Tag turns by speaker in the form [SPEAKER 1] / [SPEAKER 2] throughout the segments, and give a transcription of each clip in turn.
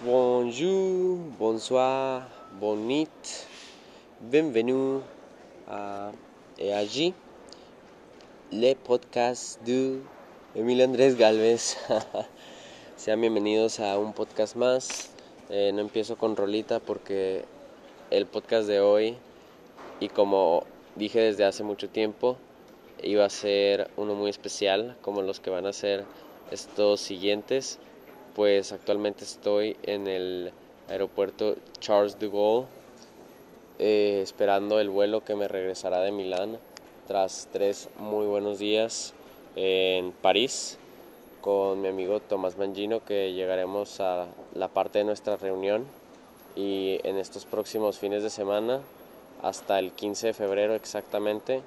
[SPEAKER 1] Bonjour, bonsoir, bonit, bienvenue et allí le podcast de Emilio Andrés Galvez. Sean bienvenidos a un podcast más. Eh, no empiezo con rolita porque el podcast de hoy, y como dije desde hace mucho tiempo, iba a ser uno muy especial, como los que van a ser estos siguientes. Pues actualmente estoy en el aeropuerto Charles de Gaulle, eh, esperando el vuelo que me regresará de Milán tras tres muy buenos días en París con mi amigo Tomás Mangino que llegaremos a la parte de nuestra reunión. Y en estos próximos fines de semana hasta el 15 de febrero exactamente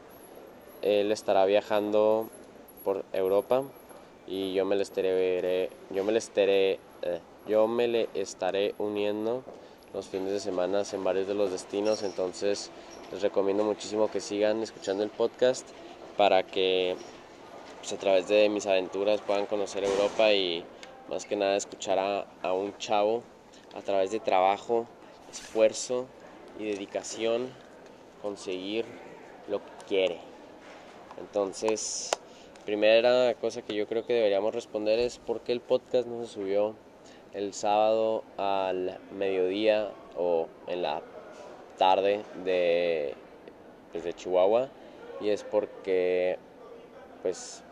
[SPEAKER 1] él estará viajando por Europa y yo me le estaré yo me le estaré eh, yo me le estaré uniendo los fines de semana en varios de los destinos entonces les recomiendo muchísimo que sigan escuchando el podcast para que pues, a través de mis aventuras puedan conocer Europa y más que nada escuchar a, a un chavo a través de trabajo, esfuerzo y dedicación conseguir lo que quiere. Entonces, primera cosa que yo creo que deberíamos responder es por qué el podcast no se subió el sábado al mediodía o en la tarde de, pues, de Chihuahua. Y es porque pues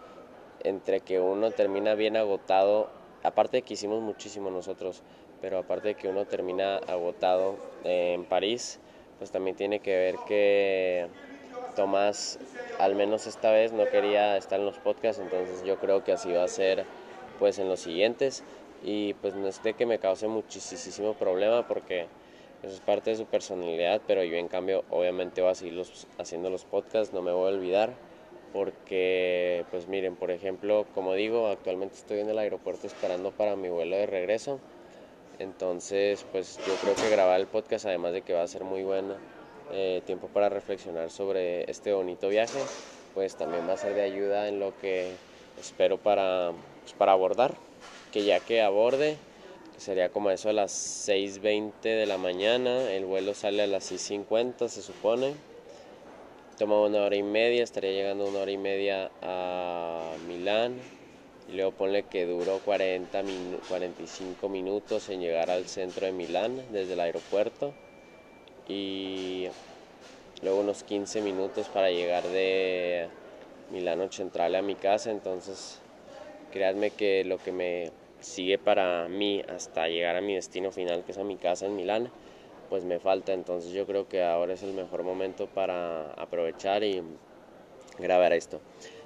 [SPEAKER 1] entre que uno termina bien agotado, aparte de que hicimos muchísimo nosotros, pero aparte de que uno termina agotado en París, pues también tiene que ver que Tomás, al menos esta vez, no quería estar en los podcasts, entonces yo creo que así va a ser pues en los siguientes y pues no es de que me cause muchísimo problema porque eso es parte de su personalidad, pero yo en cambio obviamente voy a seguir haciendo los podcasts, no me voy a olvidar porque pues miren, por ejemplo, como digo, actualmente estoy en el aeropuerto esperando para mi vuelo de regreso. Entonces, pues yo creo que grabar el podcast, además de que va a ser muy bueno eh, tiempo para reflexionar sobre este bonito viaje, pues también va a ser de ayuda en lo que espero para, pues, para abordar. Que ya que aborde, que sería como eso a las 6.20 de la mañana, el vuelo sale a las 6.50 se supone toma una hora y media, estaría llegando una hora y media a Milán. Y luego ponle que duró 40 45 minutos en llegar al centro de Milán desde el aeropuerto. Y luego unos 15 minutos para llegar de Milano Central a mi casa. Entonces, créanme que lo que me sigue para mí hasta llegar a mi destino final, que es a mi casa en Milán, pues me falta. Entonces yo creo que ahora es el mejor momento para aprovechar y grabar esto.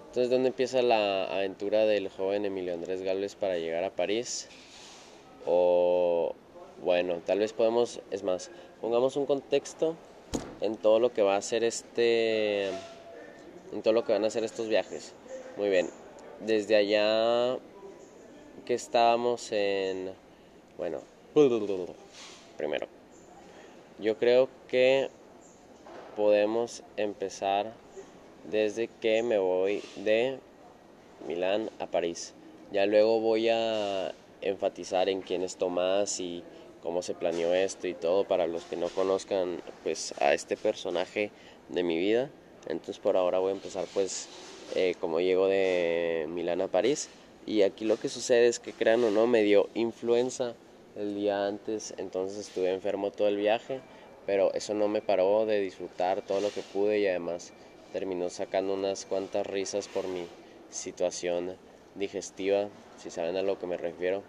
[SPEAKER 1] Entonces, ¿dónde empieza la aventura del joven Emilio Andrés Galvez para llegar a París? O bueno, tal vez podemos, es más, pongamos un contexto en todo lo que va a ser este, en todo lo que van a hacer estos viajes. Muy bien, desde allá que estábamos en, bueno, primero, yo creo que podemos empezar desde que me voy de Milán a París. Ya luego voy a enfatizar en quién es Tomás y cómo se planeó esto y todo para los que no conozcan pues a este personaje de mi vida. Entonces por ahora voy a empezar pues eh, como llego de Milán a París. Y aquí lo que sucede es que crean o no me dio influenza el día antes, entonces estuve enfermo todo el viaje, pero eso no me paró de disfrutar todo lo que pude y además terminó sacando unas cuantas risas por mi situación digestiva, si saben a lo que me refiero,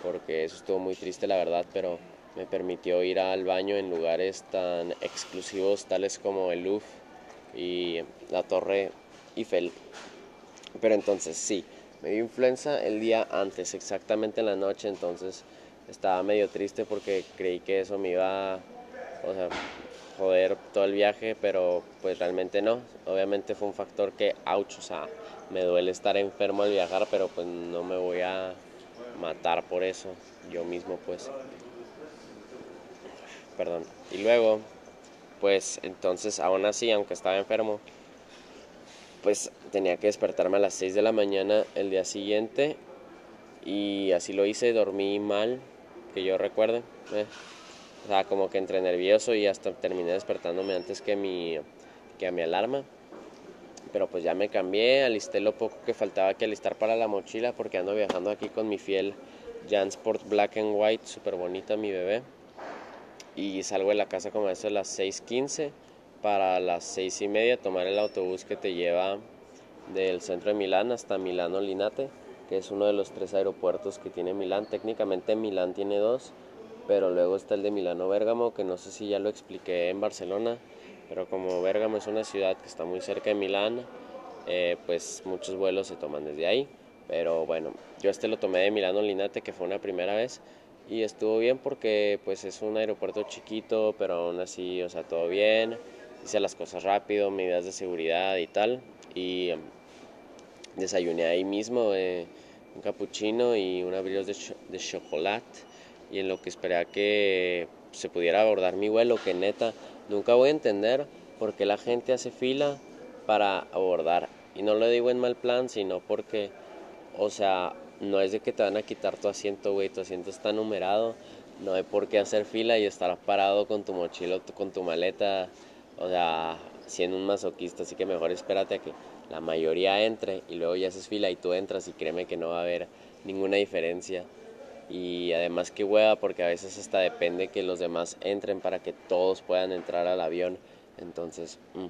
[SPEAKER 1] porque eso estuvo muy triste la verdad, pero me permitió ir al baño en lugares tan exclusivos tales como el Louvre y la Torre Eiffel. Pero entonces sí, me dio influenza el día antes, exactamente en la noche, entonces estaba medio triste porque creí que eso me iba a joder todo el viaje, pero pues realmente no. Obviamente fue un factor que, ouch, o sea, me duele estar enfermo al viajar, pero pues no me voy a matar por eso, yo mismo pues. Perdón. Y luego, pues entonces aún así, aunque estaba enfermo, pues tenía que despertarme a las 6 de la mañana el día siguiente y así lo hice, dormí mal, que yo recuerde. Eh. O sea, como que entre nervioso y hasta terminé despertándome antes que mi, que a mi alarma. Pero pues ya me cambié, alisté lo poco que faltaba que alistar para la mochila porque ando viajando aquí con mi fiel Jansport Black and White, súper bonita mi bebé. Y salgo de la casa como eso a las 6.15 para las 6 y media tomar el autobús que te lleva del centro de Milán hasta Milano Linate, que es uno de los tres aeropuertos que tiene Milán. Técnicamente Milán tiene dos, pero luego está el de Milano Bérgamo, que no sé si ya lo expliqué en Barcelona, pero como Bérgamo es una ciudad que está muy cerca de Milán, eh, pues muchos vuelos se toman desde ahí. Pero bueno, yo este lo tomé de Milano Linate, que fue una primera vez, y estuvo bien porque pues es un aeropuerto chiquito, pero aún así, o sea, todo bien, hice las cosas rápido, medidas de seguridad y tal, y em, desayuné ahí mismo eh, un cappuccino y un abrigo de, de chocolate y en lo que esperé a que se pudiera abordar mi vuelo, que neta, nunca voy a entender por qué la gente hace fila para abordar. Y no lo digo en mal plan, sino porque, o sea, no es de que te van a quitar tu asiento, güey, tu asiento está numerado, no hay por qué hacer fila y estar parado con tu mochila, con tu maleta, o sea, siendo un masoquista, así que mejor espérate a que la mayoría entre y luego ya haces fila y tú entras y créeme que no va a haber ninguna diferencia y además que hueva porque a veces hasta depende que los demás entren para que todos puedan entrar al avión. Entonces, mm,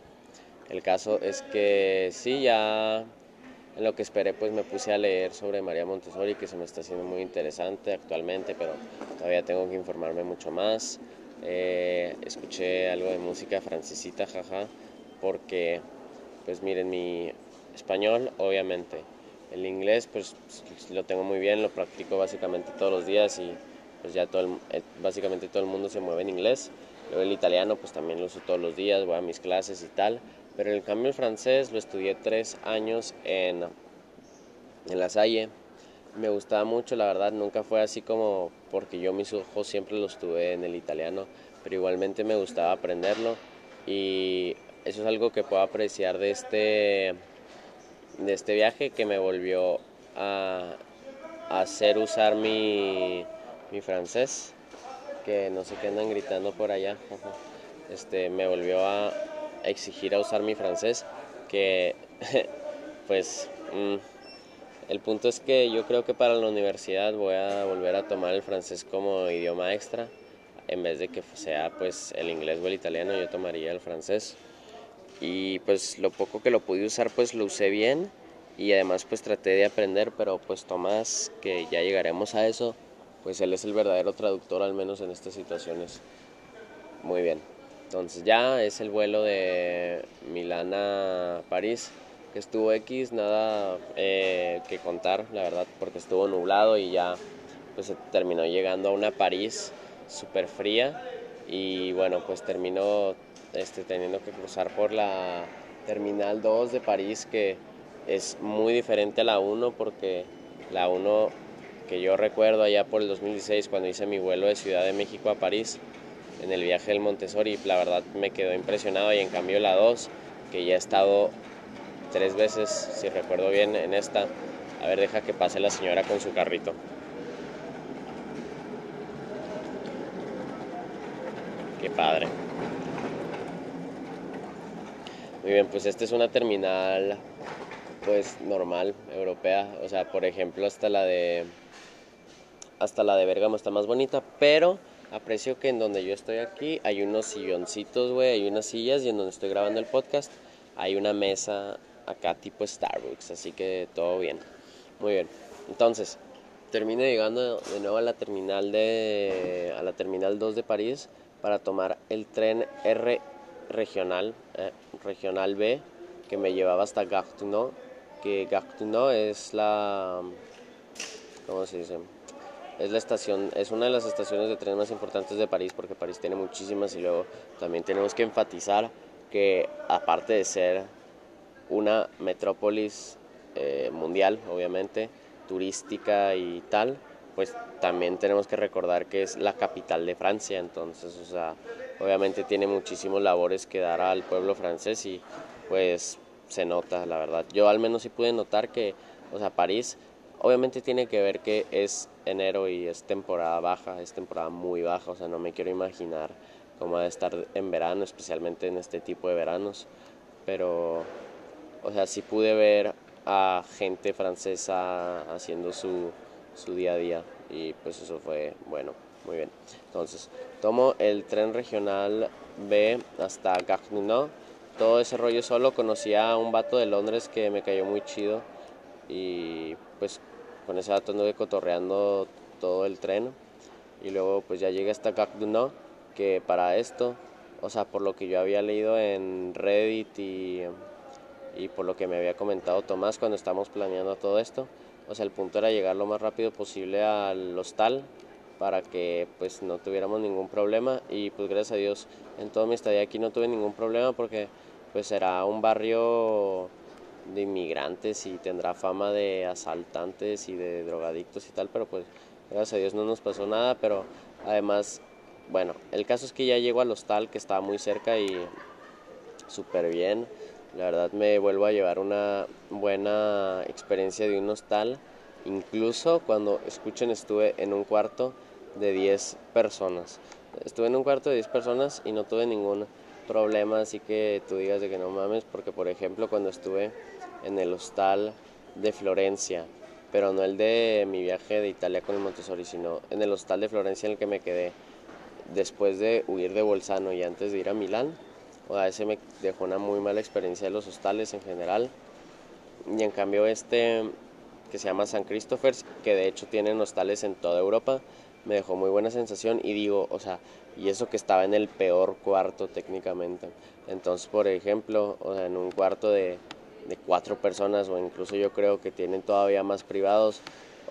[SPEAKER 1] el caso es que sí, ya en lo que esperé pues me puse a leer sobre María Montessori que se me está haciendo muy interesante actualmente, pero todavía tengo que informarme mucho más. Eh, escuché algo de música francesita, jaja, porque pues miren mi español obviamente el inglés pues lo tengo muy bien, lo practico básicamente todos los días y pues ya todo básicamente todo el mundo se mueve en inglés. Luego el italiano pues también lo uso todos los días, voy a mis clases y tal. Pero en cambio el francés lo estudié tres años en, en La Salle. Me gustaba mucho, la verdad, nunca fue así como porque yo mis ojos siempre los tuve en el italiano, pero igualmente me gustaba aprenderlo y eso es algo que puedo apreciar de este de este viaje que me volvió a, hacer usar mi, mi, francés, que no sé qué andan gritando por allá, este, me volvió a exigir a usar mi francés, que pues mm, el punto es que yo creo que para la universidad voy a volver a tomar el francés como idioma extra, en vez de que sea pues el inglés o el italiano, yo tomaría el francés y pues lo poco que lo pude usar pues lo usé bien y además pues traté de aprender pero pues Tomás que ya llegaremos a eso pues él es el verdadero traductor al menos en estas situaciones. Muy bien. Entonces ya es el vuelo de Milán a París que estuvo X nada eh, que contar la verdad porque estuvo nublado y ya pues se terminó llegando a una París súper fría y bueno pues terminó este, teniendo que cruzar por la Terminal 2 de París, que es muy diferente a la 1 porque la 1 que yo recuerdo allá por el 2016 cuando hice mi vuelo de Ciudad de México a París en el viaje del Montessori, la verdad me quedó impresionado y en cambio la 2, que ya he estado tres veces, si recuerdo bien, en esta, a ver, deja que pase la señora con su carrito. Qué padre. Muy bien, pues esta es una terminal pues normal, europea, o sea, por ejemplo, hasta la de hasta la de Bergamo está más bonita, pero aprecio que en donde yo estoy aquí hay unos silloncitos, güey, hay unas sillas y en donde estoy grabando el podcast hay una mesa acá tipo Starbucks, así que todo bien. Muy bien. Entonces, termino llegando de nuevo a la terminal de a la terminal 2 de París para tomar el tren R regional, eh, regional B, que me llevaba hasta Gare que Gare es la, ¿cómo se dice? Es la estación, es una de las estaciones de tren más importantes de París, porque París tiene muchísimas y luego también tenemos que enfatizar que aparte de ser una metrópolis eh, mundial, obviamente, turística y tal, pues también tenemos que recordar que es la capital de Francia, entonces, o sea, obviamente tiene muchísimos labores que dar al pueblo francés y pues se nota, la verdad. Yo al menos sí pude notar que, o sea, París obviamente tiene que ver que es enero y es temporada baja, es temporada muy baja, o sea, no me quiero imaginar cómo va a estar en verano, especialmente en este tipo de veranos, pero, o sea, sí pude ver a gente francesa haciendo su, su día a día y pues eso fue bueno, muy bien. Entonces, tomo el tren regional B hasta Nord, todo ese rollo solo, conocí a un vato de Londres que me cayó muy chido y pues con ese vato anduve cotorreando todo el tren y luego pues ya llegué hasta Nord, que para esto, o sea, por lo que yo había leído en Reddit y, y por lo que me había comentado Tomás cuando estábamos planeando todo esto, o sea, el punto era llegar lo más rápido posible al hostal para que pues no tuviéramos ningún problema y pues gracias a Dios en toda mi estadía aquí no tuve ningún problema porque pues era un barrio de inmigrantes y tendrá fama de asaltantes y de drogadictos y tal, pero pues gracias a Dios no nos pasó nada, pero además, bueno, el caso es que ya llego al hostal que estaba muy cerca y súper bien, la verdad me vuelvo a llevar una buena experiencia de un hostal, incluso cuando, escuchen, estuve en un cuarto de 10 personas, estuve en un cuarto de 10 personas y no tuve ningún problema, así que tú digas de que no mames, porque por ejemplo cuando estuve en el hostal de Florencia, pero no el de mi viaje de Italia con el Montessori, sino en el hostal de Florencia en el que me quedé después de huir de Bolzano y antes de ir a Milán. Sea, ese me dejó una muy mala experiencia de los hostales en general. Y en cambio este, que se llama San Christopher's, que de hecho tienen hostales en toda Europa, me dejó muy buena sensación y digo, o sea, y eso que estaba en el peor cuarto técnicamente. Entonces, por ejemplo, o sea, en un cuarto de, de cuatro personas o incluso yo creo que tienen todavía más privados,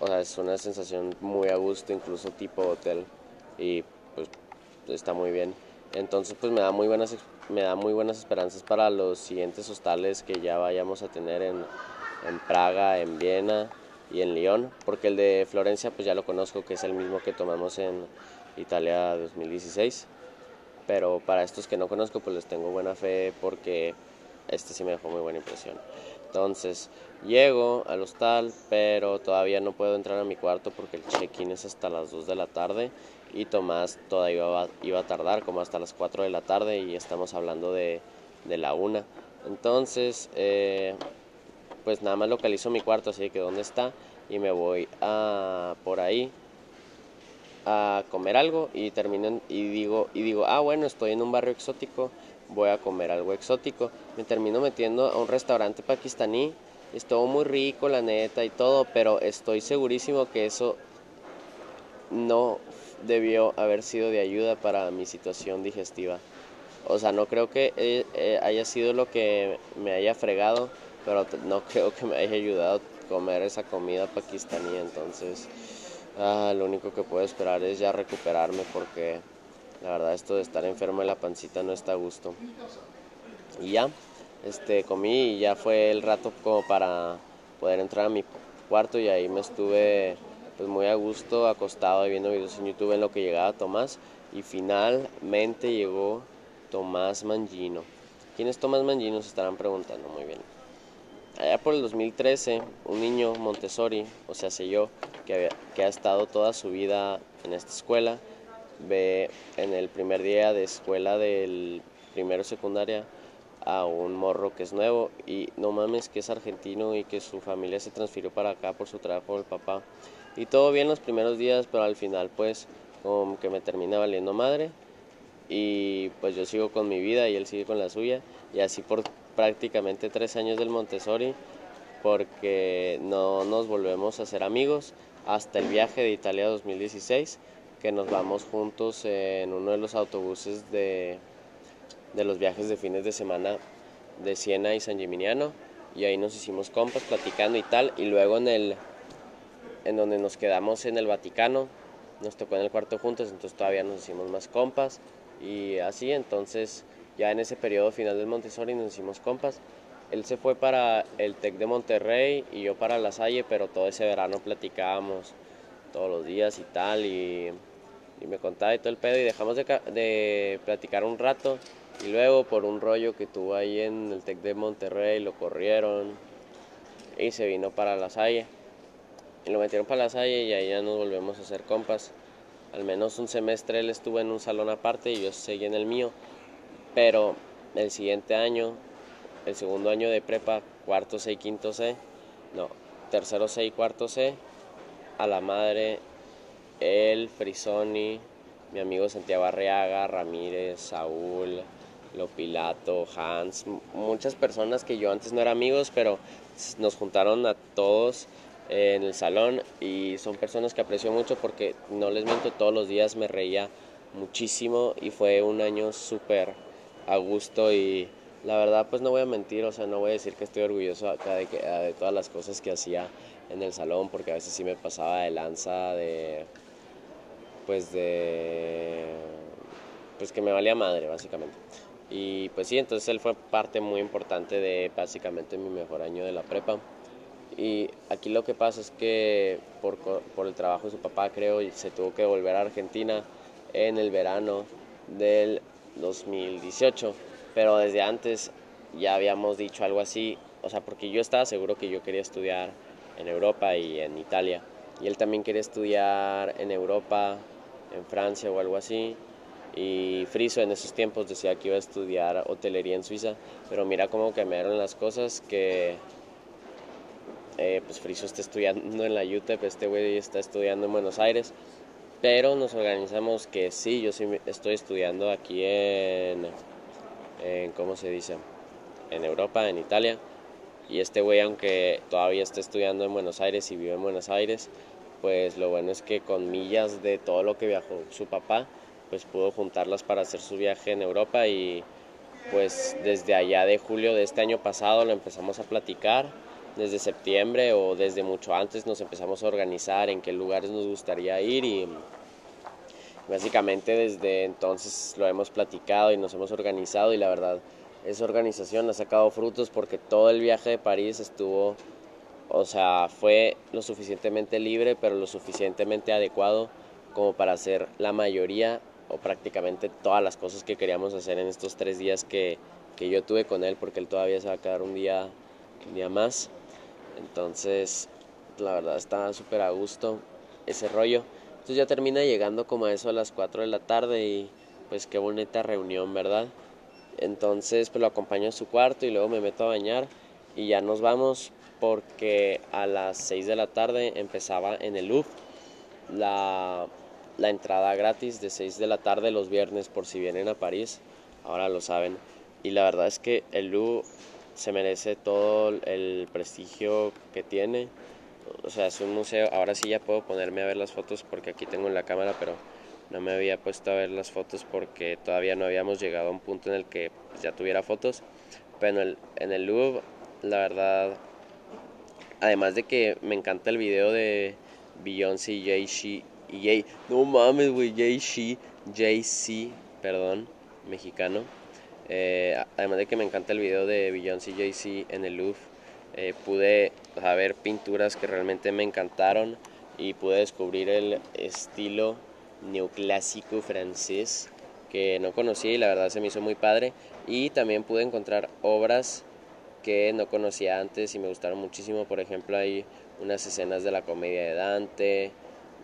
[SPEAKER 1] o sea, es una sensación muy a gusto, incluso tipo hotel y pues está muy bien. Entonces, pues me da muy buenas me da muy buenas esperanzas para los siguientes hostales que ya vayamos a tener en, Praga, en Viena y en Lyon, porque el de Florencia pues ya lo conozco, que es el mismo que tomamos en Italia 2016. Pero para estos que no conozco pues les tengo buena fe porque este sí me dejó muy buena impresión. Entonces, llego al hostal, pero todavía no puedo entrar a mi cuarto porque el check-in es hasta las 2 de la tarde y Tomás todavía iba, iba, a tardar como hasta las 4 de la tarde y estamos hablando de, de la 1. Entonces, eh, pues nada más localizo mi cuarto, así que dónde está y me voy a por ahí a comer algo y termino y digo y digo, ah bueno, estoy en un barrio exótico, voy a comer algo exótico. Me termino metiendo a un restaurante pakistaní, estuvo muy rico la neta y todo, pero estoy segurísimo que eso no debió haber sido de ayuda para mi situación digestiva. O sea, no creo que eh, eh, haya sido lo que me haya fregado, pero no creo que me haya ayudado a comer esa comida pakistaní. Entonces, ah, lo único que puedo esperar es ya recuperarme porque la verdad esto de estar enfermo en la pancita no está a gusto. Y ya, este, comí y ya fue el rato como para poder entrar a mi cuarto y ahí me estuve pues muy a gusto acostado viendo videos en YouTube en lo que llegaba Tomás y finalmente llegó Tomás Mangino. ¿Quién es Tomás Mangino? Se estarán preguntando muy bien. Allá por el 2013, un niño Montessori, o sea, sé yo, que, que ha estado toda su vida en esta escuela, ve en el primer día de escuela del primero secundaria a un morro que es nuevo y no mames que es argentino y que su familia se transfirió para acá por su trabajo el papá. Y todo bien los primeros días pero al final pues como que me termina valiendo madre. Y pues yo sigo con mi vida y él sigue con la suya. Y así por prácticamente tres años del Montessori porque no nos volvemos a ser amigos hasta el viaje de Italia 2016 que nos vamos juntos en uno de los autobuses de, de los viajes de fines de semana de Siena y San Gimignano y ahí nos hicimos compas platicando y tal y luego en el en donde nos quedamos en el Vaticano nos tocó en el cuarto juntos entonces todavía nos hicimos más compas y así entonces ya en ese periodo final del Montessori nos hicimos compas. Él se fue para el TEC de Monterrey y yo para La Salle pero todo ese verano platicábamos todos los días y tal y y me contaba y todo el pedo y dejamos de, de, platicar un rato y luego por un rollo que tuvo ahí en el TEC de Monterrey lo corrieron y se vino para La Salle. y lo metieron para la salle y ahí ya nos volvemos a hacer compas. Al menos un semestre él estuvo en un salón aparte y yo seguí en el mío. Pero el siguiente año, el segundo año de prepa, cuarto C y quinto C, no, tercero C y cuarto C, a la madre, él, Frisoni, mi amigo Santiago Arriaga, Ramírez, Saúl, Lopilato, Hans, muchas personas que yo antes no era amigos, pero nos juntaron a todos en el salón y son personas que aprecio mucho porque no les miento, todos los días me reía muchísimo y fue un año súper a gusto y la verdad pues no voy a mentir, o sea, no voy a decir que estoy orgulloso acá de, que, de todas las cosas que hacía en el salón porque a veces sí me pasaba de lanza de pues de pues que me valía madre básicamente. Y pues sí, entonces él fue parte muy importante de básicamente mi mejor año de la prepa. Y aquí lo que pasa es que por, por el trabajo de su papá, creo, se tuvo que volver a Argentina en el verano del 2018. Pero desde antes ya habíamos dicho algo así, o sea, porque yo estaba seguro que yo quería estudiar en Europa y en Italia. Y él también quería estudiar en Europa, en Francia o algo así. Y Friso en esos tiempos decía que iba a estudiar hotelería en Suiza. Pero mira cómo cambiaron las cosas que eh, pues Friso está estudiando en la UTEP, este güey está estudiando en Buenos Aires, pero nos organizamos que sí, yo sí estoy estudiando aquí en, en ¿cómo se dice? En Europa, en Italia, y este güey aunque todavía está estudiando en Buenos Aires y vive en Buenos Aires, pues lo bueno es que con millas de todo lo que viajó su papá, pues pudo juntarlas para hacer su viaje en Europa y pues desde allá de julio de este año pasado lo empezamos a platicar desde septiembre o desde mucho antes nos empezamos a organizar en qué lugares nos gustaría ir y básicamente desde entonces lo hemos platicado y nos hemos organizado y la verdad esa organización ha sacado frutos porque todo el viaje de París estuvo, o sea, fue lo suficientemente libre pero lo suficientemente adecuado como para hacer la mayoría o prácticamente todas las cosas que queríamos hacer en estos tres días que, que yo tuve con él porque él todavía se va a quedar un día, día más. Entonces, la verdad está súper a gusto ese rollo. Entonces ya termina llegando como a eso a las 4 de la tarde y pues qué bonita reunión, ¿verdad? Entonces pues lo acompaño a su cuarto y luego me meto a bañar y ya nos vamos porque a las 6 de la tarde empezaba en el Louvre la, la entrada gratis de 6 de la tarde los viernes por si vienen a París, ahora lo saben. Y la verdad es que el Louvre se merece todo el prestigio que tiene. O sea, es un museo. Ahora sí ya puedo ponerme a ver las fotos porque aquí tengo en la cámara, pero no me había puesto a ver las fotos porque todavía no habíamos llegado a un punto en el que ya tuviera fotos. Pero en el, en el Louvre, la verdad, además de que me encanta el video de Beyoncé y Jay-Z y Jay, no mames, güey, Jay-Z, Jay-Z, perdón, mexicano eh, además de que me encanta el video de Beyoncé y Jay-Z en el Louvre, eh, pude ver pinturas que realmente me encantaron y pude descubrir el estilo neoclásico francés que no conocía y la verdad se me hizo muy padre. Y también pude encontrar obras que no conocía antes y me gustaron muchísimo. Por ejemplo, hay unas escenas de la comedia de Dante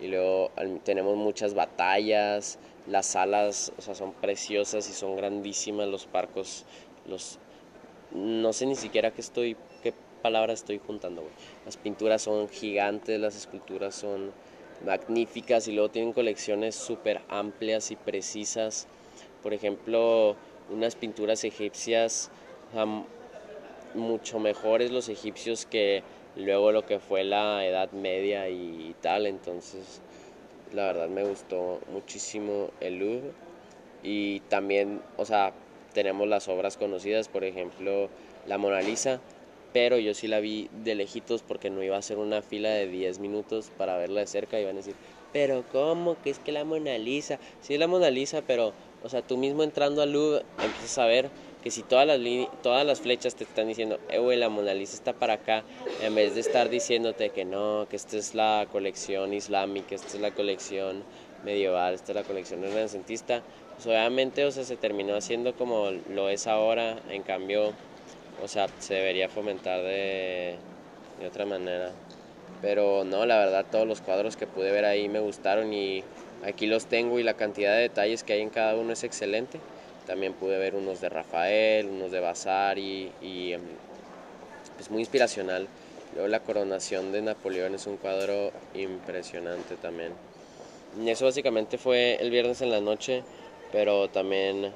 [SPEAKER 1] y luego tenemos muchas batallas, las salas, o sea, son preciosas y son grandísimas los parcos, los no sé ni siquiera qué estoy qué palabra estoy juntando, Las pinturas son gigantes, las esculturas son magníficas y luego tienen colecciones súper amplias y precisas. Por ejemplo, unas pinturas egipcias mucho mejores los egipcios que luego lo que fue la Edad Media y tal, entonces la verdad me gustó muchísimo el Louvre y también, o sea, tenemos las obras conocidas, por ejemplo, la Mona Lisa, pero yo sí la vi de lejitos porque no iba a ser una fila de 10 minutos para verla de cerca, iban a decir, pero ¿cómo? que es que la Mona Lisa? Sí, la Mona Lisa, pero, o sea, tú mismo entrando al Louvre empiezas a ver que si todas las, todas las flechas te están diciendo, eh, güey, la Mona Lisa está para acá, en vez de estar diciéndote que no, que esta es la colección islámica, esta es la colección medieval, esta es la colección renacentista, pues obviamente, o sea, se terminó haciendo como lo es ahora, en cambio, o sea, se debería fomentar de, de otra manera. Pero no, la verdad todos los cuadros que pude ver ahí me gustaron y aquí los tengo y la cantidad de detalles que hay en cada uno es excelente. También pude ver unos de Rafael, unos de Vasari y em, es muy inspiracional. Luego la coronación de Napoleón es un cuadro impresionante también. Y eso básicamente fue el viernes en la noche, pero también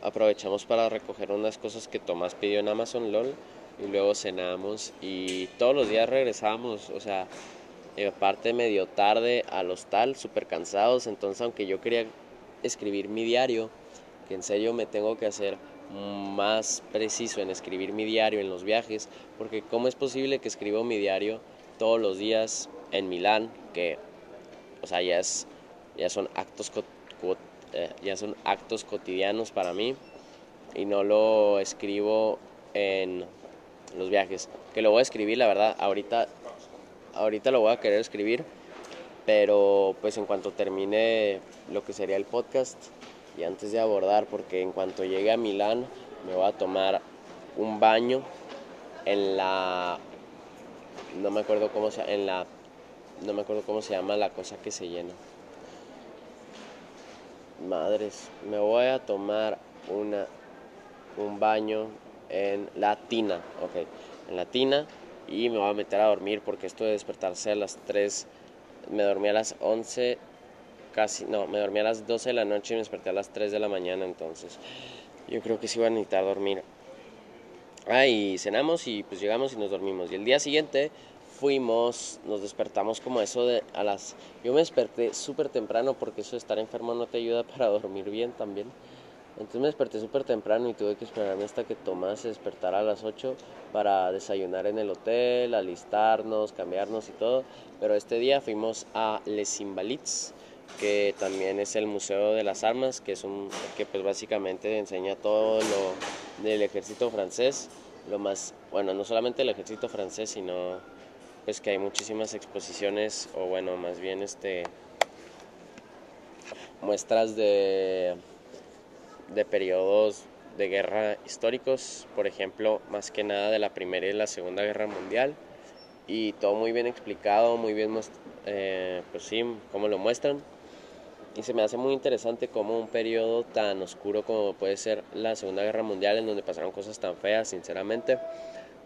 [SPEAKER 1] aprovechamos para recoger unas cosas que Tomás pidió en Amazon LOL y luego cenamos y todos los días regresábamos, o sea, eh, aparte medio tarde al hostal, súper cansados, entonces aunque yo quería escribir mi diario, que en serio me tengo que hacer más preciso en escribir mi diario en los viajes, porque cómo es posible que escribo mi diario todos los días en Milán, que, o sea, ya, es, ya, son, actos, eh, ya son actos cotidianos para mí, y no lo escribo en los viajes, que lo voy a escribir, la verdad, ahorita, ahorita lo voy a querer escribir, pero pues en cuanto termine lo que sería el podcast, y antes de abordar, porque en cuanto llegue a Milán me voy a tomar un baño en la no me acuerdo cómo se en la no me acuerdo cómo se llama la cosa que se llena. Madres, me voy a tomar una un baño en la tina, ok, en la tina y me voy a meter a dormir porque esto de despertarse a las 3 me dormí a las 11 casi, no, me dormí a las 12 de la noche y me desperté a las 3 de la mañana, entonces yo creo que sí iba a necesitar dormir. Ah, y cenamos y pues llegamos y nos dormimos. Y el día siguiente fuimos, nos despertamos como eso de a las... Yo me desperté súper temprano porque eso de estar enfermo no te ayuda para dormir bien también. Entonces me desperté súper temprano y tuve que esperarme hasta que Tomás se despertara a las 8 para desayunar en el hotel, alistarnos, cambiarnos y todo. Pero este día fuimos a Les Invalides, que también es el Museo de las Armas, que es un que pues básicamente enseña todo lo del ejército francés, lo más, bueno, no solamente el ejército francés, sino pues que hay muchísimas exposiciones o bueno, más bien este muestras de de periodos de guerra históricos, por ejemplo, más que nada de la Primera y la Segunda Guerra Mundial y todo muy bien explicado, muy bien, eh, pues sí, cómo lo muestran y se me hace muy interesante como un periodo tan oscuro como puede ser la Segunda Guerra Mundial, en donde pasaron cosas tan feas, sinceramente,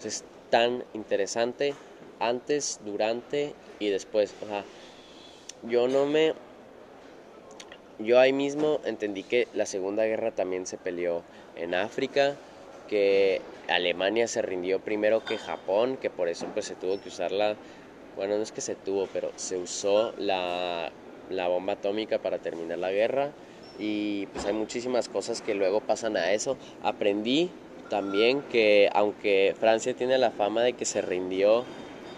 [SPEAKER 1] es tan interesante antes, durante y después. O sea, yo no me... Yo ahí mismo entendí que la Segunda Guerra también se peleó en África, que Alemania se rindió primero que Japón, que por eso pues se tuvo que usar la... Bueno, no es que se tuvo, pero se usó la la bomba atómica para terminar la guerra y pues hay muchísimas cosas que luego pasan a eso. Aprendí también que aunque Francia tiene la fama de que se rindió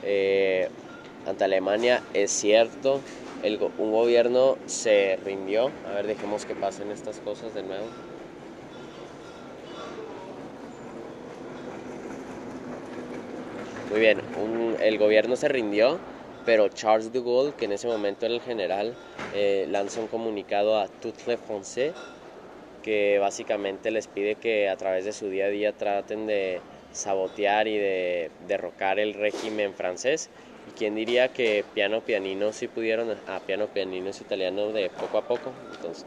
[SPEAKER 1] eh, ante Alemania, es cierto, el, un gobierno se rindió. A ver, dejemos que pasen estas cosas de nuevo. Muy bien, el gobierno se rindió pero Charles de Gaulle, que en ese momento era el general, eh, lanza un comunicado a toutes les Français que básicamente les pide que a través de su día a día traten de sabotear y de derrocar el régimen francés. ¿Y quién diría que piano pianino sí pudieron, a ah, piano pianino es italiano de poco a poco? Entonces,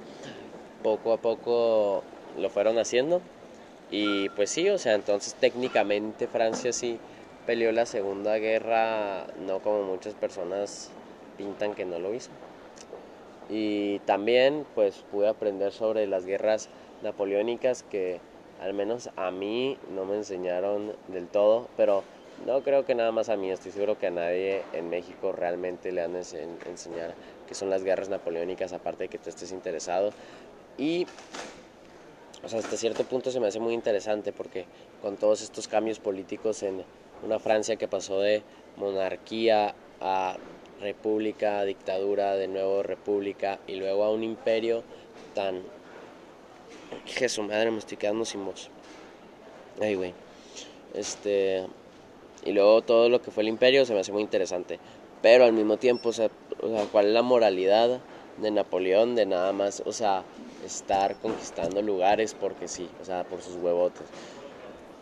[SPEAKER 1] poco a poco lo fueron haciendo. Y pues sí, o sea, entonces técnicamente Francia sí peleó la Segunda Guerra, no como muchas personas pintan que no lo hizo. Y también pues pude aprender sobre las guerras napoleónicas que al menos a mí no me enseñaron del todo, pero no creo que nada más a mí, estoy seguro que a nadie en México realmente le han de enseñar qué son las guerras napoleónicas, aparte de que tú estés interesado. Y o sea, hasta cierto punto se me hace muy interesante porque con todos estos cambios políticos en una Francia que pasó de monarquía a república, dictadura, de nuevo república y luego a un imperio tan... Jesús, madre, me estoy quedando sin voz. Ay, güey. Este... Y luego todo lo que fue el imperio se me hace muy interesante. Pero al mismo tiempo, o sea, ¿cuál es la moralidad de Napoleón de nada más, o sea, estar conquistando lugares porque sí, o sea, por sus huevotes?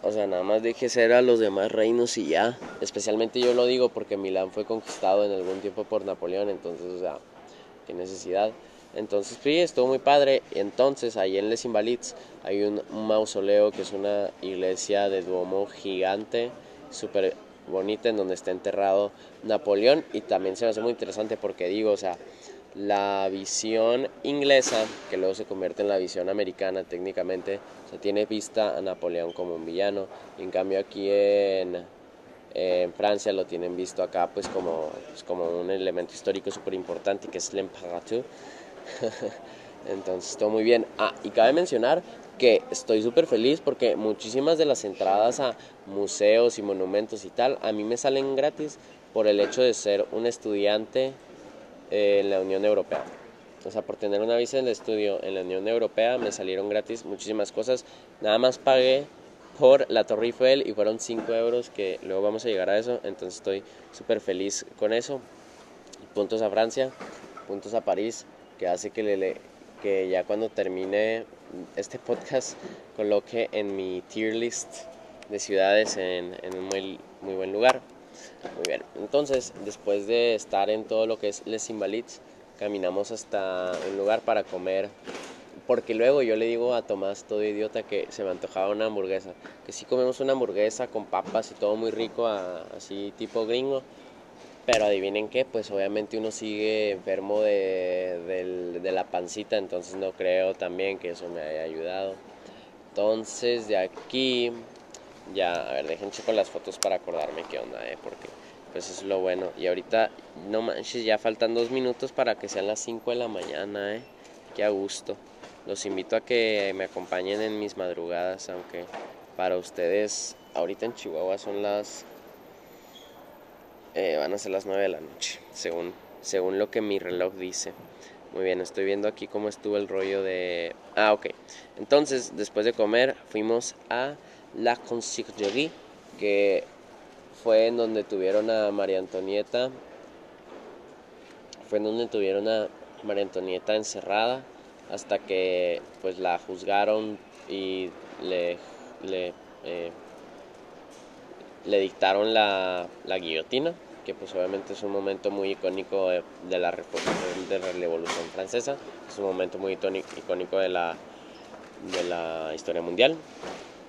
[SPEAKER 1] O sea, nada más deje ser a los demás reinos y ya. Especialmente yo lo digo porque Milán fue conquistado en algún tiempo por Napoleón, entonces, o sea, qué necesidad. Entonces, sí, estuvo muy padre. Entonces, ahí en Les Invalids hay un, mausoleo que es una iglesia de Duomo gigante, súper bonita, en donde está enterrado Napoleón. Y también se me hace muy interesante porque digo, o sea, la visión inglesa, que luego se convierte en la visión americana técnicamente, se tiene vista a Napoleón como un villano. en cambio, aquí en, en Francia lo tienen visto acá pues como, pues, como un elemento histórico súper importante que es l'Imperator Entonces, todo muy bien. Ah, y cabe mencionar que estoy súper feliz porque muchísimas de las entradas a museos y monumentos y tal, a mí me salen gratis por el hecho de ser un estudiante en la Unión Europea. O sea, por tener una visa de estudio en la Unión Europea me salieron gratis muchísimas cosas. Nada más pagué por la Torre Eiffel y fueron 5 euros que luego vamos a llegar a eso. Entonces estoy súper feliz con eso. Puntos a Francia, puntos a París, que hace que, ya cuando termine este podcast coloque en mi tier list de ciudades en, un muy, buen lugar. Muy bien, entonces después de estar en todo lo que es Les Invalids, caminamos hasta un lugar para comer. Porque luego yo le digo a Tomás, todo idiota, que se me antojaba una hamburguesa. Que si comemos una hamburguesa con papas y todo muy rico, así tipo gringo pero adivinen qué, pues obviamente uno sigue enfermo de, de, la pancita, entonces no creo también que eso me haya ayudado. Entonces de aquí, ya, a ver, dejen checo las fotos para acordarme qué onda, eh, porque pues es lo bueno. Y ahorita, no manches, ya faltan dos minutos para que sean las 5 de la mañana, eh. Qué a gusto. Los invito a que me acompañen en mis madrugadas, aunque para ustedes ahorita en Chihuahua son las eh, van a ser las 9 de la noche, según, según lo que mi reloj dice. Muy bien, estoy viendo aquí cómo estuvo el rollo de... Ah, ok. Entonces, después de comer, fuimos a La Conciergerie, que fue en donde tuvieron a María Antonieta. Fue en donde tuvieron a María Antonieta encerrada hasta que pues la juzgaron y le, le, eh, le dictaron la, la guillotina que pues obviamente es un momento muy icónico de, la, de la Revolución Francesa, es un momento muy icónico de la, de la historia mundial.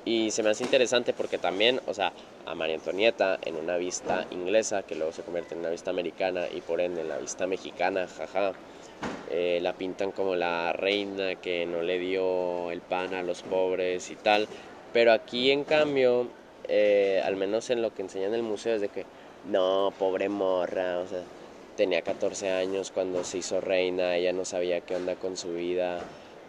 [SPEAKER 1] Y se me hace interesante porque también, o sea, a María Antonieta en una vista inglesa, que luego se convierte en una vista americana y por ende en la vista mexicana, jaja, eh, la pintan como la reina que no le dio el pan a los pobres y tal. Pero aquí en cambio, eh, al menos en lo que enseñan en el museo, es de que no, pobre morra, o sea, tenía 14 años cuando se hizo reina, ella no sabía qué onda con su vida,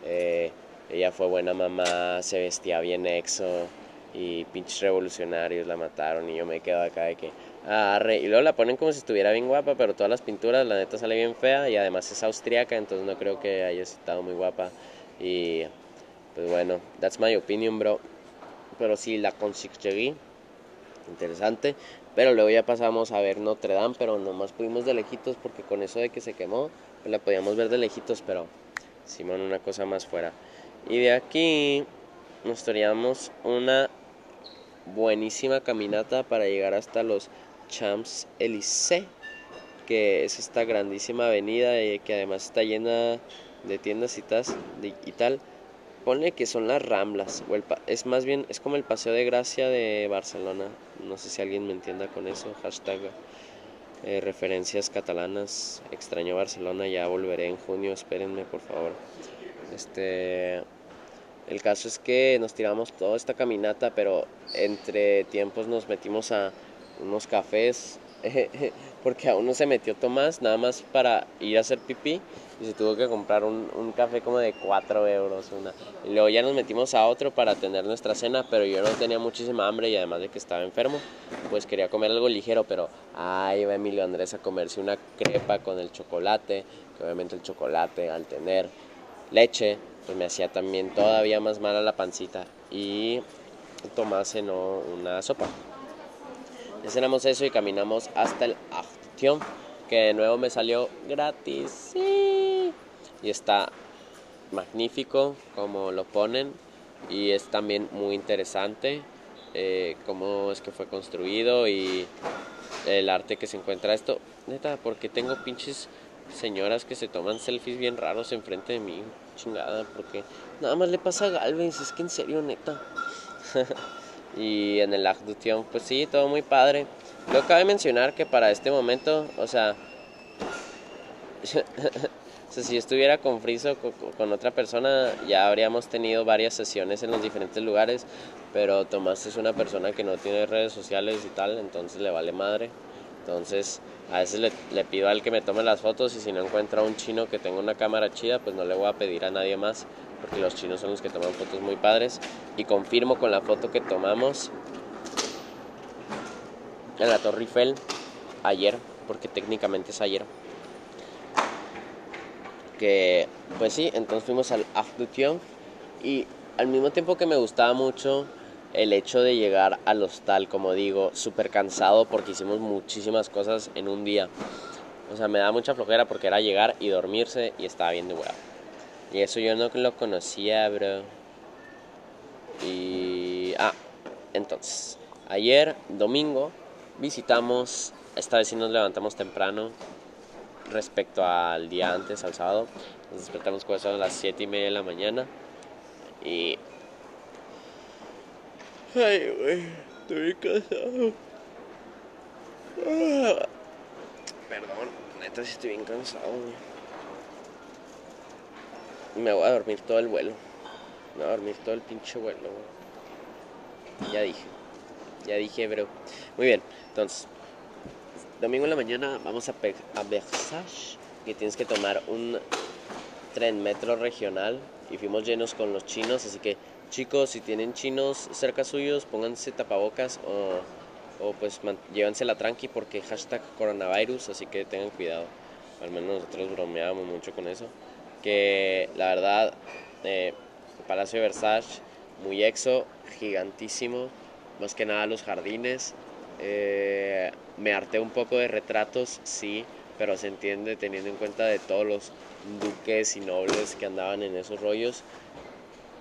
[SPEAKER 1] eh, ella fue buena mamá, se vestía bien exo y pinches revolucionarios la mataron y yo me quedo acá de que, ah, y luego la ponen como si estuviera bien guapa, pero todas las pinturas la neta sale bien fea y además es austriaca, entonces no creo que haya estado muy guapa y pues bueno, that's my opinion, bro. Pero sí, la conseguí interesante. Pero luego ya pasamos a ver Notre Dame, pero nomás pudimos de lejitos porque con eso de que se quemó, pues la podíamos ver de lejitos, pero Simón una cosa más fuera. Y de aquí nos toreamos una buenísima caminata para llegar hasta los Champs Élysées, que es esta grandísima avenida y que además está llena de tiendas y, tal. Ponle que son las Ramblas, o es más bien, es como el Paseo de Gracia de Barcelona, no sé si alguien me entienda con eso, hashtag eh, referencias catalanas, extraño Barcelona, ya volveré en junio, espérenme por favor. Este, el caso es que nos tiramos toda esta caminata, pero entre tiempos nos metimos a unos cafés, porque aún no se metió Tomás, nada más para ir a hacer pipí y se tuvo que comprar un, un, café como de 4 euros. Una. Luego ya nos metimos a otro para tener nuestra cena, pero yo no tenía muchísima hambre y además de que estaba enfermo, pues quería comer algo ligero, pero ahí va Emilio Andrés a comerse una crepa con el chocolate, que obviamente el chocolate al tener leche, pues me hacía también todavía más mal a la pancita. Y Tomás cenó una sopa. Cenamos eso y caminamos hasta el Acción que de nuevo me salió gratis. Y está magnífico como lo ponen y es también muy interesante eh, cómo es que fue construido y el arte que se encuentra esto. Neta, porque tengo pinches señoras que se toman selfies bien raros enfrente de mí. Chingada, porque nada más le pasa a Galvez, es que en serio, neta. y en el Arc pues sí, todo muy padre. Lo cabe mencionar que para este momento, o sea, o sea si estuviera con Friso, con, con, otra persona, ya habríamos tenido varias sesiones en los diferentes lugares, pero Tomás es una persona que no tiene redes sociales y tal, entonces le vale madre. Entonces, a veces le, le, pido al que me tome las fotos y si no encuentra un chino que tenga una cámara chida, pues no le voy a pedir a nadie más, porque los chinos son los que toman fotos muy padres. Y confirmo con la foto que tomamos en la Torre Eiffel ayer, porque técnicamente es ayer. Que, pues sí, entonces fuimos al Triomphe y al mismo tiempo que me gustaba mucho el hecho de llegar al hostal, como digo, súper cansado porque hicimos muchísimas cosas en un día. O sea, me da mucha flojera porque era llegar y dormirse y estaba bien de huevo. Y eso yo no lo conocía, bro. Y... Ah, entonces, ayer, domingo, visitamos, esta vez sí nos levantamos temprano respecto al día antes, al sábado. Nos despertamos con eso a las 7 y media de la mañana. Y Ay, güey, estoy cansado. Perdón, neta, si estoy bien cansado, güey. Me voy a dormir todo el vuelo. Me voy a dormir todo el pinche vuelo, güey. Ya dije. Ya dije, bro. Muy bien, entonces. Domingo en la mañana vamos a, a Versailles. Que tienes que tomar un tren metro regional. Y fuimos llenos con los chinos, así que Chicos, si tienen chinos cerca suyos, pónganse tapabocas o, o pues llévense la tranqui porque hashtag coronavirus, así que tengan cuidado. Al menos nosotros bromeábamos mucho con eso. Que la verdad, eh, Palacio de Versailles, muy exo, gigantísimo, más que nada los jardines. Eh, me harté un poco de retratos, sí, pero se entiende teniendo en cuenta de todos los duques y nobles que andaban en esos rollos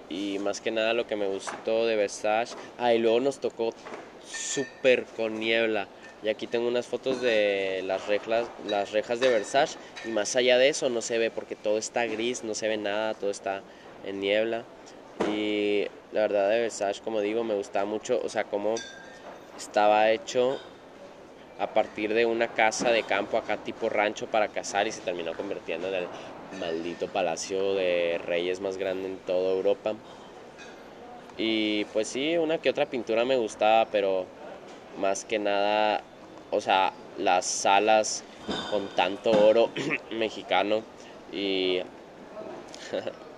[SPEAKER 1] y más que nada lo que me gustó de Versace. Ah, y luego nos tocó súper con niebla. Y aquí tengo unas fotos de las rejas, las rejas de Versace y más allá de eso no se ve porque todo está gris, no se ve nada, todo está en niebla. Y la verdad de Versace, como digo, me gustaba mucho, o sea, cómo estaba hecho a partir de una casa de campo acá tipo rancho para cazar y se terminó convirtiendo en el maldito palacio de reyes más grande en toda Europa. Y pues sí, una que otra pintura me gustaba, pero más que nada, o sea, las salas con tanto oro mexicano y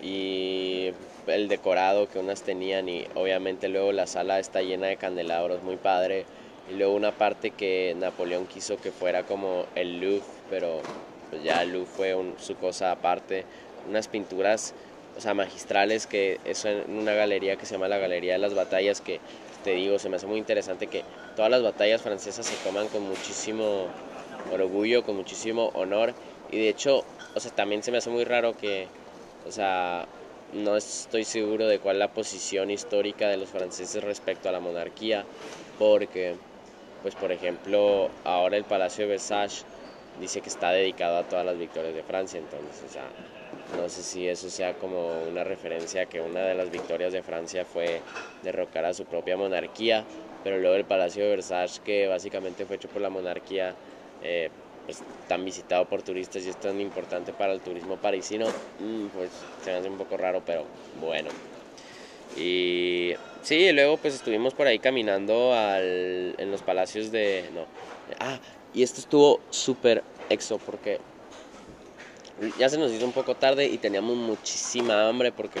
[SPEAKER 1] y el decorado que unas tenían y obviamente luego la sala está llena de candelabros, muy padre. Y luego una parte que Napoleón quiso que fuera como el Louvre, pero pues ya Lu fue su cosa aparte, unas pinturas, o sea, magistrales que eso en una galería que se llama la Galería de las Batallas, que te digo, se me hace muy interesante que todas las batallas francesas se toman con muchísimo orgullo, con muchísimo honor, y de hecho, o sea, también se me hace muy raro que, o sea, no estoy seguro de cuál es la posición histórica de los franceses respecto a la monarquía, porque, pues por ejemplo, ahora el Palacio de Versailles dice que está dedicado a todas las victorias de Francia, entonces, o sea, no sé si eso sea como una referencia a que una de las victorias de Francia fue derrocar a su propia monarquía, pero luego el Palacio de Versailles, que básicamente fue hecho por la monarquía, eh, pues tan visitado por turistas y es tan importante para el turismo parisino, mm, pues se me hace un poco raro, pero bueno. Y sí, luego pues estuvimos por ahí caminando al, en los palacios de... No, ah, y esto estuvo súper exo porque ya se nos hizo un poco tarde y teníamos muchísima hambre porque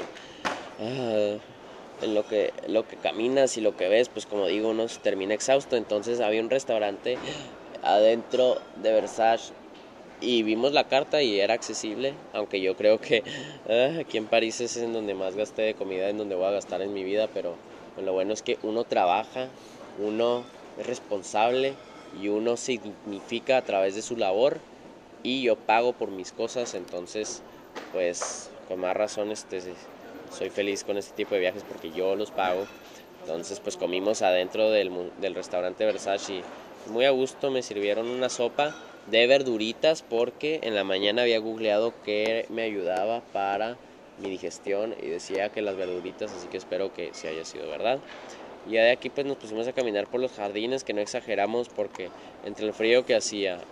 [SPEAKER 1] ah, en lo que, lo que caminas y lo que ves, pues como digo, uno se termina exhausto. Entonces había un restaurante adentro de Versace y vimos la carta y era accesible, aunque yo creo que ah, aquí en París es en donde más gasté de comida, en donde voy a gastar en mi vida, pero lo bueno es que uno trabaja, uno es responsable y uno significa a través de su labor y yo pago por mis cosas, entonces pues con más razón este, soy feliz con este tipo de viajes porque yo los pago Entonces pues comimos adentro del, restaurante Versace y muy a gusto me sirvieron una sopa de verduritas porque en la mañana había googleado que me ayudaba para mi digestión y decía que las verduritas, así que espero que sí haya sido verdad. Y de aquí pues nos pusimos a caminar por los jardines, que no exageramos porque entre el frío que hacía,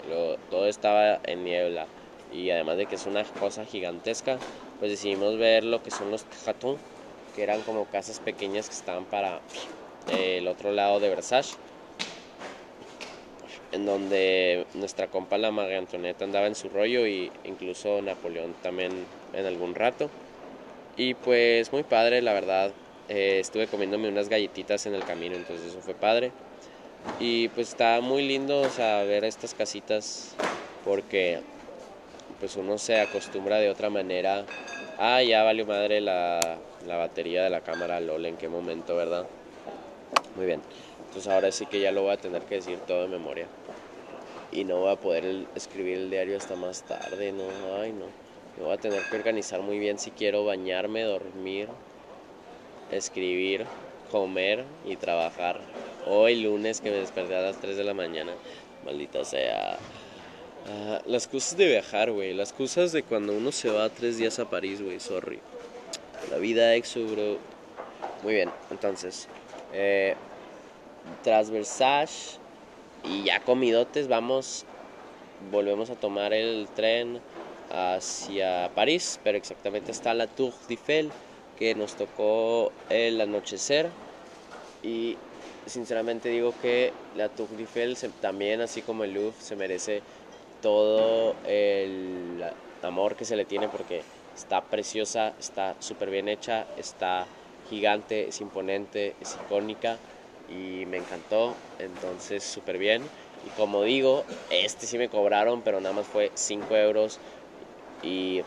[SPEAKER 1] todo estaba en niebla y además de que es una cosa gigantesca, pues decidimos ver lo que son los chatons, que eran como casas pequeñas que estaban para el otro lado de Versace en donde nuestra compa la María Antonieta andaba en su rollo y incluso Napoleón también en algún rato. Y pues muy padre, la verdad. Eh, estuve comiéndome unas galletitas en el camino, entonces eso fue padre. Y pues está muy lindo, o sea, ver estas casitas porque pues uno se acostumbra de otra manera. Ah, ya valió madre la, la batería de la cámara, LOL, en qué momento, ¿verdad? Muy bien. Entonces ahora sí que ya lo voy a tener que decir todo de memoria. Y no voy a poder escribir el diario hasta más tarde, no, ay no. Me voy a tener que organizar muy bien si quiero bañarme, dormir, escribir, comer y trabajar. Hoy lunes que me desperté a las 3 de la mañana, maldita sea. Ah, las cosas de viajar, güey. Las cosas de cuando uno se va tres días a París, güey. Sorry. La vida exo, bro. Muy bien, entonces. Eh, y ya comidotes, vamos. Volvemos a tomar el tren hacia París, pero exactamente está la Tour Eiffel que nos tocó el anochecer y sinceramente digo que la Tour Eiffel también así como el Louvre se merece todo el amor que se le tiene porque está preciosa, está súper bien hecha, está gigante, es imponente, es icónica y me encantó, entonces súper bien. Y como digo, este sí me cobraron, pero nada más fue 5 euros y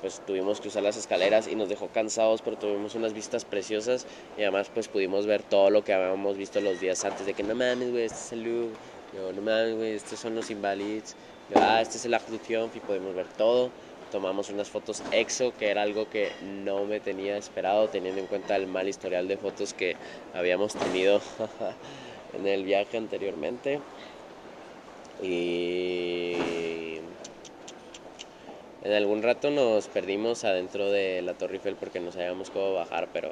[SPEAKER 1] pues tuvimos que usar las escaleras y nos dejó cansados, pero tuvimos unas vistas preciosas y además pues pudimos ver todo lo que habíamos visto los días antes de que no mames, güey, este es el Louvre, yo no mames, güey, estos son los Invalids, yo, ah, este es el Arc y pudimos ver todo. Tomamos unas fotos exo, que era algo que no me tenía esperado, teniendo en cuenta el mal historial de fotos que habíamos tenido en el viaje anteriormente. Y en algún rato nos perdimos adentro de la Torre Eiffel porque no sabíamos cómo bajar, pero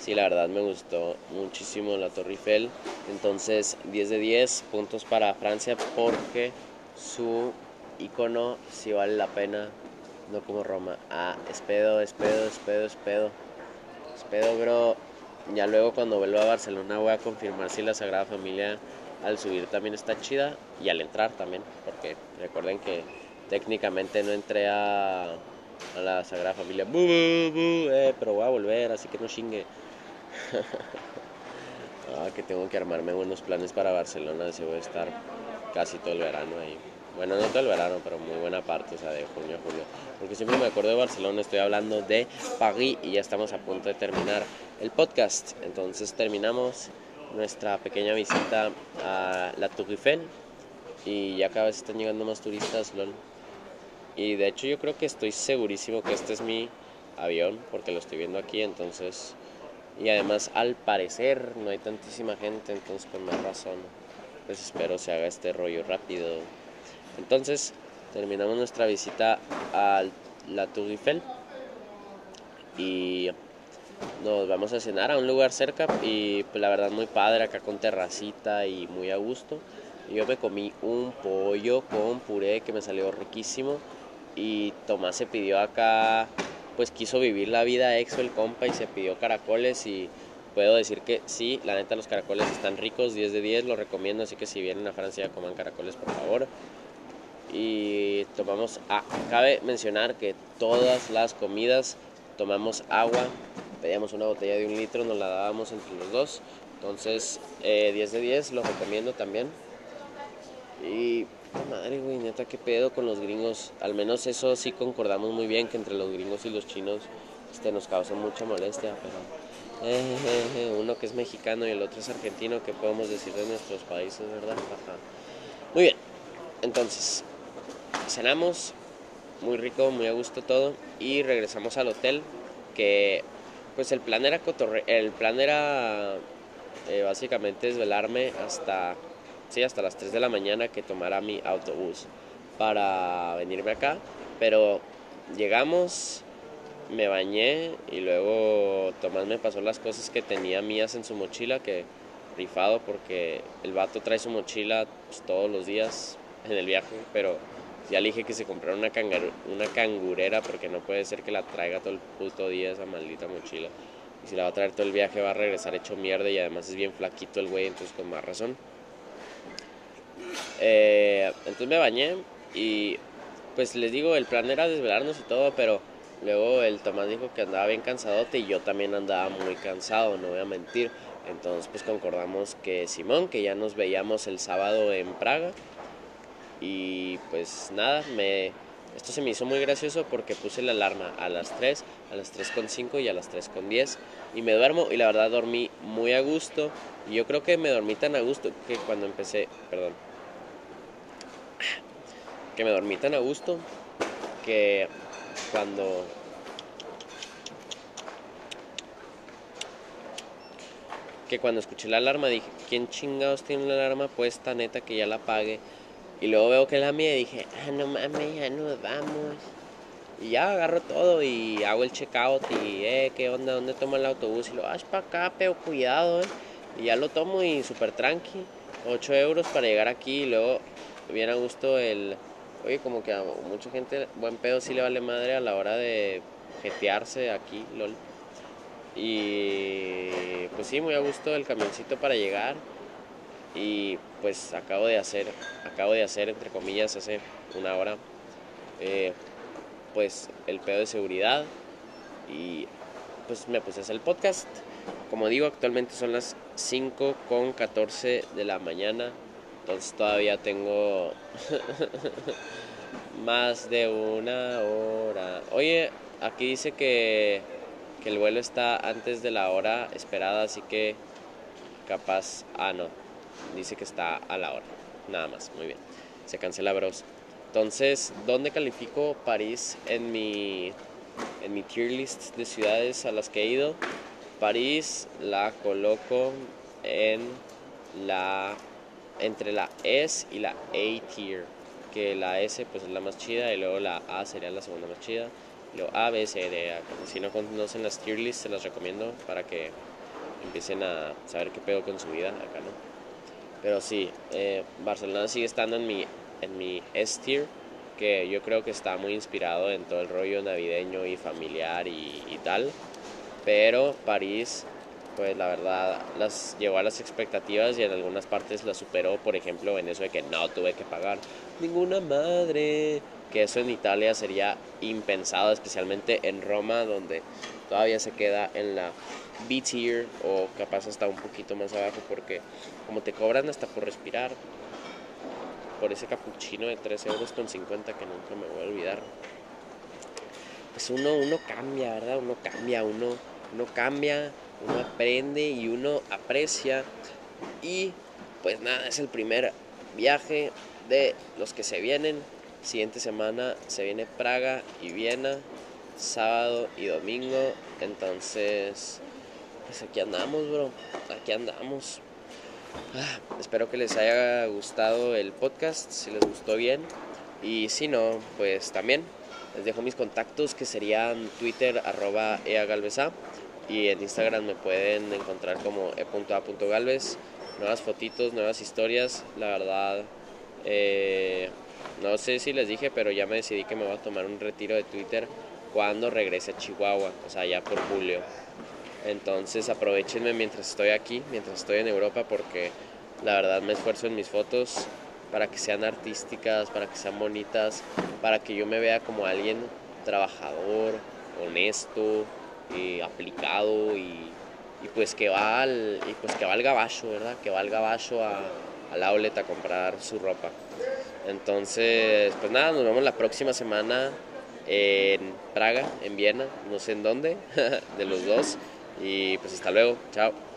[SPEAKER 1] sí, la verdad me gustó muchísimo la Torre Eiffel. Entonces, 10 de 10 puntos para Francia porque su icono sí vale la pena, no como Roma. Ah, espedo, espedo, espedo, espedo. Espedo, bro. Ya luego cuando vuelva a Barcelona voy a confirmar si la Sagrada Familia al subir también está chida y al entrar también, porque recuerden que técnicamente no entré a, la Sagrada Familia, eh, pero voy a volver, así que no chingue. ah, que tengo que armarme buenos planes para Barcelona, si voy a estar casi todo el verano ahí. Bueno, no todo el verano, pero muy buena parte, o sea, de junio a julio. Porque siempre me acuerdo de Barcelona, estoy hablando de París y ya estamos a punto de terminar el podcast. Entonces terminamos nuestra pequeña visita a la Tour y ya cada vez están llegando más turistas, lol. Y de hecho yo creo que estoy segurísimo que este es mi avión porque lo estoy viendo aquí, entonces... Y además al parecer no hay tantísima gente, entonces con más razón. Pues espero se haga este rollo rápido. Entonces terminamos nuestra visita a la Tour Eiffel y nos vamos a cenar a un lugar cerca y pues la verdad muy padre acá con terracita y muy a gusto. yo me comí un pollo con puré que me salió riquísimo y Tomás se pidió acá, pues quiso vivir la vida exo el compa y se pidió caracoles y puedo decir que sí, la neta los caracoles están ricos, 10 de 10, lo recomiendo, así que si vienen a Francia coman caracoles por favor. Y tomamos, ah, cabe mencionar que todas las comidas tomamos agua, pedíamos una botella de un litro, nos la dábamos entre los dos, entonces 10 eh, de 10, lo recomiendo también. Y madre, güey, neta, qué pedo con los gringos. Al menos eso sí concordamos muy bien, que entre los gringos y los chinos este, nos causa mucha molestia, pero eh, uno que es mexicano y el otro es argentino, ¿qué podemos decir de nuestros países, verdad? Muy bien, entonces, cenamos, muy rico, muy a gusto todo, y regresamos al hotel, que pues el plan era cotorre el plan era eh, básicamente desvelarme hasta, sí, hasta las 3 de la mañana que tomara mi autobús para venirme acá. Pero llegamos, me bañé y luego Tomás me pasó las cosas que tenía mías en su mochila, que rifado porque el vato trae su mochila pues, todos los días en el viaje, pero ya le dije que se comprara una, una cangurera porque no puede ser que la traiga todo el puto día esa maldita mochila. Y si la va a traer todo el viaje va a regresar hecho mierda y además es bien flaquito el güey, entonces con más razón. Eh, entonces me bañé y pues les digo, el plan era desvelarnos y todo, pero luego el Tomás dijo que andaba bien cansadote y yo también andaba muy cansado, no voy a mentir. Entonces pues concordamos que Simón, que ya nos veíamos el sábado en Praga. Y pues nada, me, esto se me hizo muy gracioso porque puse la alarma a las 3, a las 3.5 y a las 3.10 y me duermo y la verdad dormí muy a gusto. Y yo creo que me dormí tan a gusto que cuando empecé, perdón, que me dormí tan a gusto que cuando que cuando escuché la alarma dije, ¿quién chingados tiene la alarma puesta neta que ya la apague? Y luego veo que la mía y dije, ah, no mames, ya nos vamos. Y ya agarro todo y hago el checkout y, eh, ¿qué onda? ¿Dónde toma el autobús? Y lo, ah, para acá, pero cuidado, eh. Y ya lo tomo y súper tranqui. 8 euros para llegar aquí y luego bien a gusto el... Oye, como que a mucha gente, buen pedo sí le vale madre a la hora de jetearse aquí, lol. Y pues sí, muy a gusto el camioncito para llegar. Y pues acabo de hacer, acabo de hacer, entre comillas, hace una hora, eh, pues el pedo de seguridad. Y pues me puse a hacer el podcast. Como digo, actualmente son las 5 con 14 de la mañana. Entonces todavía tengo más de una hora. Oye, aquí dice que que el vuelo está antes de la hora esperada, así que capaz, ah no, dice que está a la hora, nada más, muy bien, se cancela bros. Entonces, ¿dónde califico París en mi, en mi tier list de ciudades a las que he ido? París la coloco en la entre la S y la A tier, que la S pues es la más chida y luego la A sería la segunda más chida lo A, B, C, D, A. Si no conocen las tier lists, se las recomiendo para que empiecen a saber qué pedo con su vida acá, ¿no? Pero sí, eh, Barcelona sigue estando en mi, en mi S tier, que yo creo que está muy inspirado en todo el rollo navideño y familiar y, y tal. Pero París, pues la verdad, las llevó a las expectativas y en algunas partes las superó, por ejemplo, en eso de que no tuve que pagar ninguna madre que eso en Italia sería impensado, especialmente en Roma, donde todavía se queda en la B tier o capaz hasta un poquito más abajo, porque como te cobran hasta por respirar, por ese capuchino de 3 euros con 50 que nunca me voy a olvidar, pues uno, uno cambia, ¿verdad? Uno cambia, uno, uno cambia, uno aprende y uno aprecia. Y pues nada, es el primer viaje de los que se vienen Siguiente semana se viene Praga y Viena, sábado y domingo. Entonces, pues aquí andamos, bro. Aquí andamos. Ah, espero que les haya gustado el podcast, si les gustó bien. Y si no, pues también les dejo mis contactos que serían Twitter arroba eagalvesa y en Instagram me pueden encontrar como e.a.galvez. Nuevas fotitos, nuevas historias. La verdad, eh, no sé si les dije, pero ya me decidí que me voy a tomar un retiro de Twitter cuando regrese a Chihuahua, o sea, ya por julio. Entonces aprovechenme mientras estoy aquí, mientras estoy en Europa, porque la verdad me esfuerzo en mis fotos para que sean artísticas, para que sean bonitas, para que yo me vea como alguien trabajador, honesto, y aplicado y, pues que va al, y pues que va al gabacho, ¿verdad? Que va al gabacho a, al outlet a comprar su ropa. Entonces, pues nada, nos vemos la próxima semana en Praga, en Viena, no sé en dónde, de los dos. Y pues hasta luego, chao.